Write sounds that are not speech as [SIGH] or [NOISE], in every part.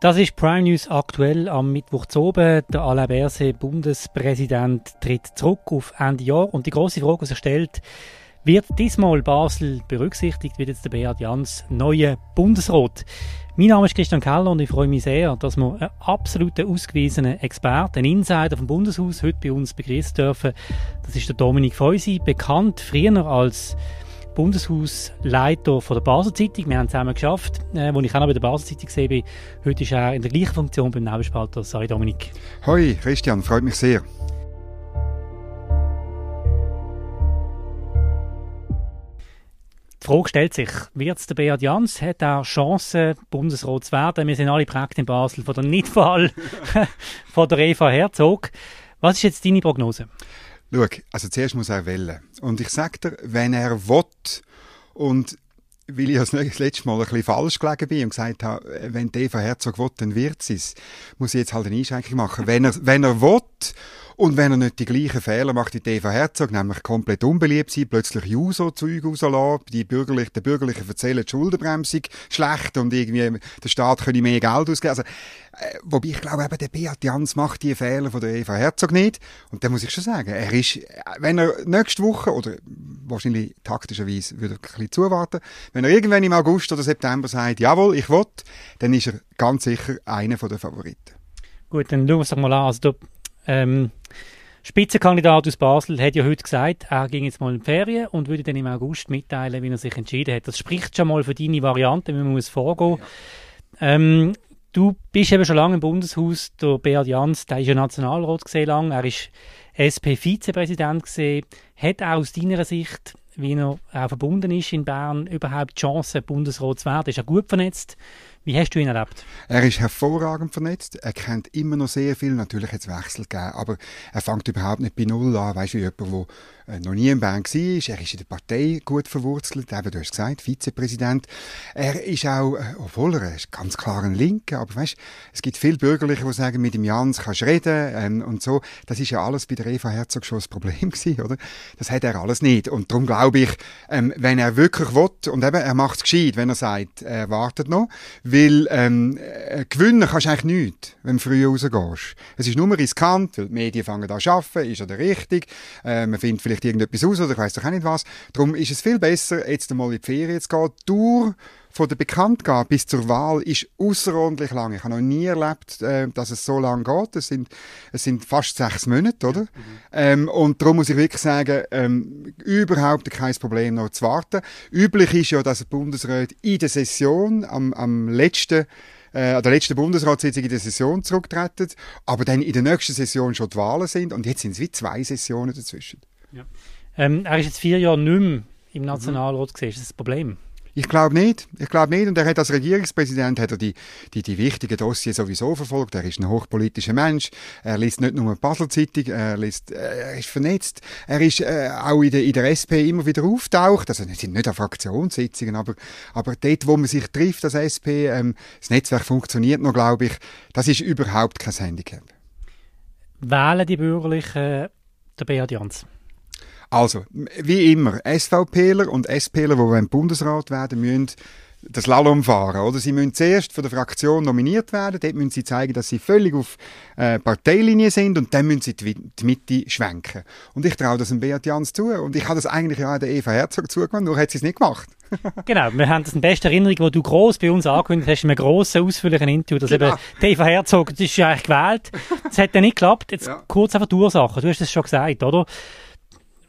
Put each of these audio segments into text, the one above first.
Das ist Prime News aktuell am Mittwoch zu oben. Der Alain Berset, Bundespräsident, tritt zurück auf Ende Jahr. Und die große Frage, die sich stellt, wird diesmal Basel berücksichtigt, wird jetzt der Beat Jans neuer Bundesrat? Mein Name ist Christian Keller und ich freue mich sehr, dass wir einen absolut ausgewiesenen Experten, einen Insider vom Bundeshaus heute bei uns begrüßen dürfen. Das ist der Dominik Feusi, bekannt früher als Bundeshausleiter von der Basel Zeitung. Wir haben zusammen geschafft, äh, wo ich auch noch bei der Basel Zeitung gesehen bin. Heute ist er in der gleichen Funktion beim Nebenspalter. Sorry, Dominik. Hoi, Christian, freut mich sehr. Die Frage stellt sich, wird es der Beat Jans? Hat er Chancen, Bundesrat zu werden? Wir sind alle prägt in Basel von der Nichtwahl [LAUGHS] von der Eva Herzog. Was ist jetzt deine Prognose? Schau, also zuerst muss er wählen. Und ich sage dir, wenn er will und weil ich das letzte Mal ein bisschen falsch gelegen bin und gesagt habe, wenn Eva Herzog will, dann wird sie es, muss ich jetzt halt eine Einschränkung machen. Wenn er, wenn er will und wenn er nicht die gleichen Fehler macht wie Eva Herzog, nämlich komplett unbeliebt sein, plötzlich Juso-Zeug rauslassen, die bürgerlichen, der Bürgerlichen erzählen, die Schuldenbremsung schlecht und irgendwie der Staat könnte mehr Geld ausgeben. Also, äh, wobei ich glaube eben, der Beat Jans macht die Fehler von der Eva Herzog nicht. Und da muss ich schon sagen, er ist, wenn er nächste Woche, oder wahrscheinlich taktischerweise würde er ein bisschen zuwarten, wenn er irgendwann im August oder September sagt, jawohl, ich will, dann ist er ganz sicher einer der Favoriten. Gut, dann schauen wir doch mal an. Also, du, ähm, Spitzenkandidat aus Basel hat ja heute gesagt, er ging jetzt mal in die Ferien und würde dann im August mitteilen, wie er sich entschieden hat. Das spricht schon mal für deine Variante, wie man muss vorgehen. Ja. Ähm, du bist eben schon lange im Bundeshaus. Der Beat Jans, der ist ja Nationalrat gesehen lang. Er ist SP-Vizepräsident gesehen. Hat auch aus deiner Sicht, wie er auch verbunden ist in Bern, überhaupt die Chance, Bundesrat zu werden? Ist er gut vernetzt? Wie hast du ihn erlebt? Er ist hervorragend vernetzt. Er kennt immer noch sehr viel. Natürlich hat es Wechsel gegeben, aber er fängt überhaupt nicht bei Null an. Weißt du, jemand, der äh, noch nie in Bern war. Er ist in der Partei gut verwurzelt. Eben, du hast gesagt, Vizepräsident. Er ist auch, äh, obwohl er ist ganz klar ein Linker, aber weißt, es gibt viele Bürgerliche, die sagen, mit dem Jans kannst du reden ähm, und so. Das ist ja alles bei der Eva Herzog schon das Problem [LAUGHS] gewesen, oder? Das hat er alles nicht. Und darum glaube ich, ähm, wenn er wirklich will, und eben, er macht es gescheit, wenn er sagt, er wartet noch, weil ähm, äh, gewinnen kannst du eigentlich nichts, wenn du früh rausgehst. Es ist nur riskant, weil die Medien fangen an zu arbeiten, ist der richtig, äh, man findet vielleicht irgendetwas raus oder ich weiss doch auch nicht was. Darum ist es viel besser, jetzt einmal in die Ferien zu gehen. Durch von der Bekanntgabe bis zur Wahl ist außerordentlich lang. Ich habe noch nie erlebt, äh, dass es so lange geht. Es sind, es sind fast sechs Monate, oder? Mhm. Ähm, und darum muss ich wirklich sagen, ähm, überhaupt kein Problem noch zu warten. Üblich ist ja, dass der Bundesrat in der Session am, am letzten äh, an der letzten Bundesratssitzung in der Session zurücktreten, aber dann in der nächsten Session schon die Wahlen sind und jetzt sind es wie zwei Sessionen dazwischen. Ja. Ähm, er ist jetzt vier Jahre nicht mehr im Nationalrat mhm. gesehen. Ist das ein Problem? Ich glaube nicht. Ich glaube nicht. Und er hat als Regierungspräsident hat er die, die, die wichtigen Dossiers sowieso verfolgt. Er ist ein hochpolitischer Mensch. Er liest nicht nur Basel-Zeitung, er, liest, er ist vernetzt. Er ist äh, auch in der, in der SP immer wieder auftaucht. Also es sind nicht an Fraktionssitzungen, aber, aber dort, wo man sich trifft als SP, ähm, das Netzwerk funktioniert noch, glaube ich. Das ist überhaupt kein Handicap. Wählen die Bürgerlichen der Beat Jans? Also, wie immer, SVPler und SPler, die beim Bundesrat werden müssen, das Slalom fahren, oder? Sie müssen zuerst von der Fraktion nominiert werden, dort müssen sie zeigen, dass sie völlig auf äh, Parteilinie sind und dann müssen sie die, die Mitte schwenken. Und ich traue das dem Beat Jans zu und ich habe das eigentlich ja der Eva Herzog zugemacht, nur hat sie es nicht gemacht. [LAUGHS] genau, wir haben das in bester Erinnerung, wo du groß bei uns angekündigt hast, in einem grossen, ausführlichen Interview, dass genau. eben die Eva Herzog, das ist ja eigentlich gewählt, das hat dann nicht geklappt. Jetzt ja. kurz einfach die Ursache, du hast es schon gesagt, oder?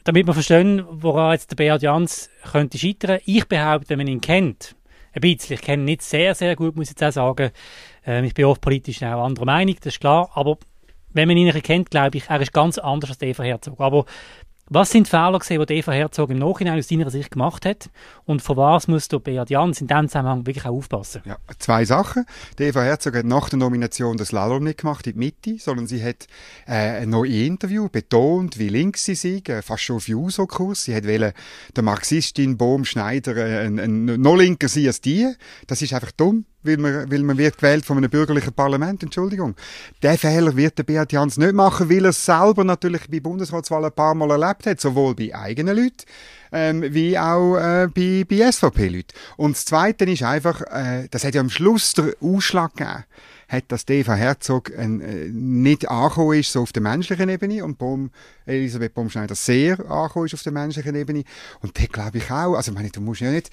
Damit wir verstehen, woran jetzt der Beat Jans könnte scheitern. Ich behaupte, wenn man ihn kennt, ein bisschen, ich kenne ihn nicht sehr, sehr gut, muss ich jetzt auch sagen, ähm, ich bin oft politisch auch anderer Meinung, das ist klar, aber wenn man ihn kennt, glaube ich, er ist ganz anders als Eva Herzog. Aber was sind die Fehler gewesen, die Eva Herzog im Nachhinein aus deiner Sicht gemacht hat? Und von was muss der Beat Jans in diesem Zusammenhang wirklich auch aufpassen? Ja, zwei Sachen. Die Eva Herzog hat nach der Nomination das Slalom nicht gemacht in die Mitte, sondern sie hat äh, noch im Interview betont, wie links sie sei, äh, fast schon auf Juso-Kurs. Sie hat wollen, der Marxistin Bohm Schneider äh, ein, ein, noch linker sein als die. Das ist einfach dumm. Weil man, weil man wird gewählt von einem bürgerlichen Parlament, Entschuldigung. Der Fehler wird der Beat Jans nicht machen, weil er es selber natürlich bei Bundesratswahlen ein paar Mal erlebt hat, sowohl bei eigenen Leuten, ähm, wie auch äh, bei, bei SVP-Leuten. Und das Zweite ist einfach, äh, das hat ja am Schluss der Ausschlag gegeben, hat, dass Eva Herzog äh, nicht angekommen ist, so auf der menschlichen Ebene, und Baum, Elisabeth Baumschneider sehr angekommen ist auf der menschlichen Ebene. Und der glaube ich auch, also meine, du musst ja nicht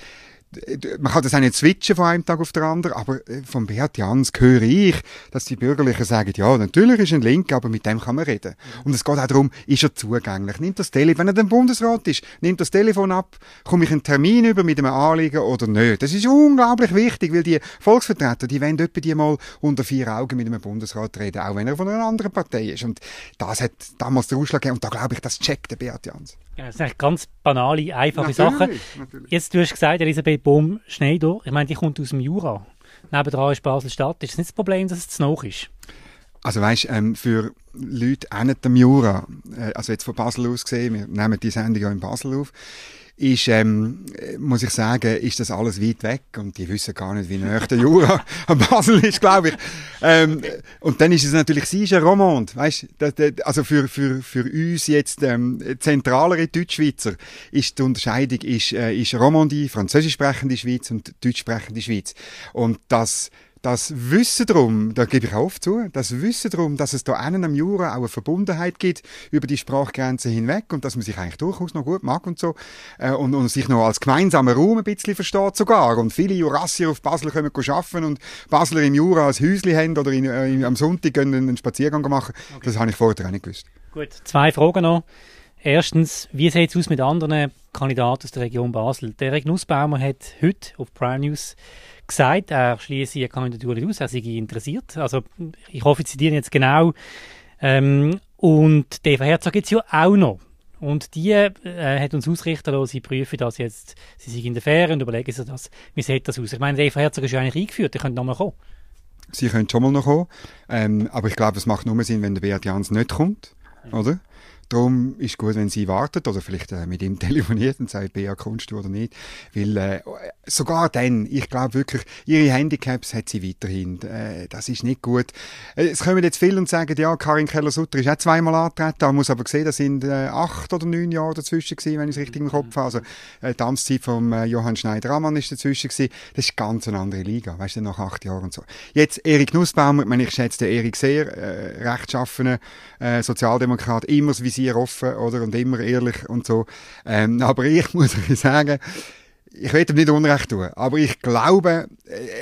man kann das auch nicht switchen von einem Tag auf den anderen, aber äh, von Beat Jans höre ich, dass die Bürgerlichen sagen, ja, natürlich ist ein Link, aber mit dem kann man reden. Und es geht auch darum, ist er zugänglich? Nimmt das Telefon, wenn er dem Bundesrat ist, nimmt das Telefon ab, komme ich einen Termin über mit einem Anliegen oder nicht? Das ist unglaublich wichtig, weil die Volksvertreter, die wollen etwa die mal unter vier Augen mit einem Bundesrat reden, auch wenn er von einer anderen Partei ist. Und das hat damals den Ausschlag gegeben und da glaube ich, das checkt der Beat Jans. Ja, das sind ganz banale, einfache natürlich, Sachen. Natürlich. Jetzt, du hast gesagt, Elisabeth Bohm-Schneider, ich meine, die kommt aus dem Jura. Nebendran ist Basel-Stadt. Ist es nicht das Problem, dass es zu noch ist? Also weißt, ähm, für Leute auch am Jura, äh, also jetzt von Basel aus gesehen, wir nehmen die Sendung ja in Basel auf, ist, ähm, muss ich sagen, ist das alles weit weg und die wissen gar nicht, wie nah der Jura [LAUGHS] an Basel ist, glaube ich. Ähm, und dann ist es natürlich, sie ist ein Romand, weißt, also für, für, für uns jetzt ähm, zentralere Deutschschweizer ist die Unterscheidung ist, äh, ist Romandie, französisch sprechende Schweiz und deutsch sprechende Schweiz. Und das das Wissen darum, da gebe ich oft zu, das Wissen darum, dass es da einen am Jura auch eine Verbundenheit gibt über die Sprachgrenzen hinweg und dass man sich eigentlich durchaus noch gut mag und so äh, und, und sich noch als gemeinsamer Raum ein bisschen versteht sogar und viele Jurassier auf Basel kommen arbeiten und Basler im Jura als Häusli haben oder in, äh, am Sonntag können einen Spaziergang machen, okay. das habe ich vorher auch nicht gewusst. Gut, zwei Fragen noch. Erstens, wie sieht es aus mit anderen Kandidaten aus der Region Basel? Der Erik Nussbaumer hat heute auf Prime News gesagt, er schließe eine Kandidatur nicht aus, er sei interessiert. Also ich hoffe, Sie zitieren jetzt genau. Ähm, und Eva Herzog gibt es ja auch noch. Und die äh, hat uns ausrichten lassen, sie prüfen das jetzt, sie sind in der Fähre und überlegen sich das, wie sieht das aus. Ich meine, Eva Herzog ist ja eigentlich eingeführt, die könnte nochmal kommen. Sie könnte schon mal noch kommen, ähm, aber ich glaube, es macht nur Sinn, wenn der Beat Jans nicht kommt, mhm. oder? Darum ist es gut, wenn sie wartet oder vielleicht äh, mit ihm [LAUGHS] telefoniert und sagt, kommst du oder nicht. Weil äh, sogar dann, ich glaube wirklich, ihre Handicaps hat sie weiterhin. Äh, das ist nicht gut. Äh, es kommen jetzt viele und sagen, ja, Karin Keller-Sutter ist auch zweimal angetreten. Man muss aber sehen, da sind äh, acht oder neun Jahre dazwischen gewesen, wenn ich es richtig im Kopf habe. Also äh, die Amtszeit von Johann Schneider-Ammann ist dazwischen gewesen. Das ist ganz eine andere Liga, weißt du, nach acht Jahren und so. Jetzt Erik Nussbaumer, ich, meine, ich schätze den Erik sehr, äh, rechtschaffener Sozialdemokrat, immer wie Visier offen oder, und immer ehrlich und so. Ähm, [LAUGHS] aber ich muss euch sagen, ich will ihm nicht Unrecht tun, aber ich glaube,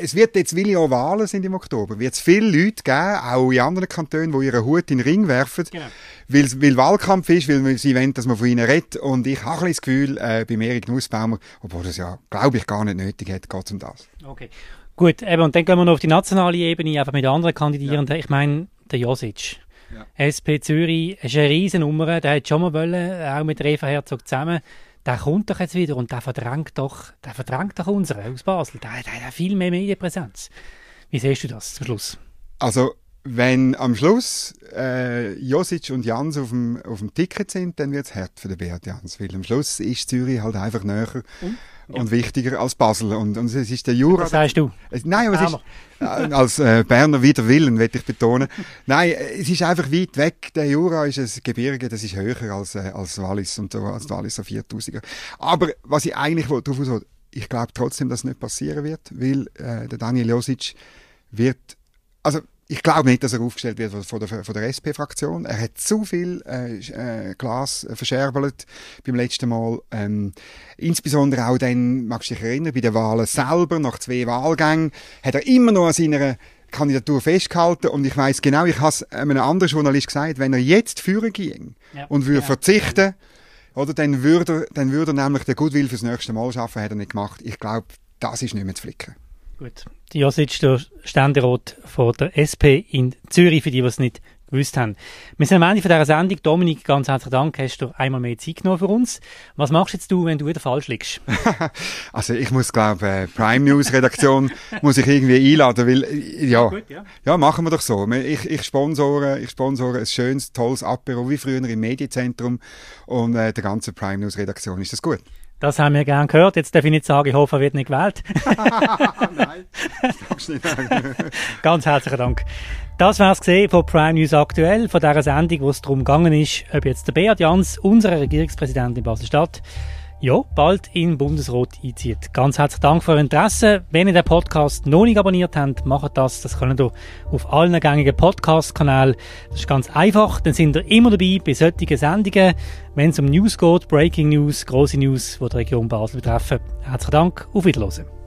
es wird jetzt, weil ja Wahlen sind im Oktober, wird es viele Leute geben, auch in anderen Kantonen, die ihren Hut in den Ring werfen, genau. weil, weil Wahlkampf ist, weil sie wollen, dass man von ihnen redet. Und ich habe ein das Gefühl, äh, bei Erik Nussbaumer, obwohl das ja, glaube ich, gar nicht nötig hat, geht es um das. Okay. Gut, eben, und dann gehen wir noch auf die nationale Ebene, einfach mit anderen Kandidierenden. Ja. Ich meine, der Josic. Ja. SP Zürich ist eine riesen Nummer, der hat schon mal wollen, auch mit Eva Herzog zusammen. Der kommt doch jetzt wieder und der verdrängt doch, der verdrängt doch unsere aus Basel. Der, der hat viel mehr Medienpräsenz. Wie siehst du das zum Schluss? Also, wenn am Schluss äh, Josic und Jans auf dem, auf dem Ticket sind, dann wird es hart für den Beat Jans, weil am Schluss ist Zürich halt einfach näher. Mhm und wichtiger als Basel. Und, und es ist der Jura. Was sagst du? Nein, aber es ist, äh, als äh, Berner wider Willen, will ich betonen. Nein, es ist einfach weit weg. Der Jura ist ein Gebirge, das ist höher als, äh, als Wallis und als Wallis auf 4000er. Aber was ich eigentlich darauf will, ich glaube trotzdem, dass es nicht passieren wird, weil äh, der Daniel Josic wird, also ich glaube nicht, dass er aufgestellt wird von der, von der SP-Fraktion. Er hat zu viel äh, äh, Glas verscherbelt beim letzten Mal. Ähm, insbesondere auch dann, magst du dich erinnern, bei den Wahlen selber, nach zwei Wahlgängen, hat er immer noch an seiner Kandidatur festgehalten und ich weiß genau, ich habe es einem anderen Journalist gesagt, wenn er jetzt führen ging ja. und würde ja. verzichten, oder, dann würde er, dann würde er nämlich den Goodwill fürs nächste Mal schaffen, hat er nicht gemacht. Ich glaube, das ist nicht mehr zu flicken. Gut. Josic, der Ständerat von der SP in Zürich, für die, die es nicht gewusst haben. Wir sind am Ende von dieser Sendung. Dominik, ganz herzlichen Dank, hast du einmal mehr Zeit genommen für uns. Was machst jetzt du, wenn du wieder falsch liegst? [LAUGHS] also ich muss, glaube äh, Prime News Redaktion [LAUGHS] muss ich irgendwie einladen, weil, äh, ja, gut, ja, ja. machen wir doch so. Ich, ich sponsore, ich sponsore ein schönes, tolles Apero, wie früher im Medienzentrum und äh, der ganzen Prime News Redaktion. Ist das gut? Das haben wir gern gehört. Jetzt darf ich nicht sagen, ich hoffe, er wird nicht gewählt. [LAUGHS] Nein, das nicht. [LAUGHS] Ganz herzlichen Dank. Das war es gesehen von Prime News aktuell, von dieser Sendung, wo es darum gegangen ist, ob jetzt der Beat Jans, unser Regierungspräsident in Basel-Stadt, ja, bald in Bundesrat einzieht. Ganz herzlichen Dank für Ihr Interesse. Wenn ihr den Podcast noch nicht abonniert habt, macht das. Das könnt ihr auf allen gängigen Podcast-Kanälen. Das ist ganz einfach. Dann sind ihr immer dabei bei solchen Sendungen, wenn es um News geht, Breaking News, große News, die die Region Basel betreffen. Herzlichen Dank. Auf Wiedersehen.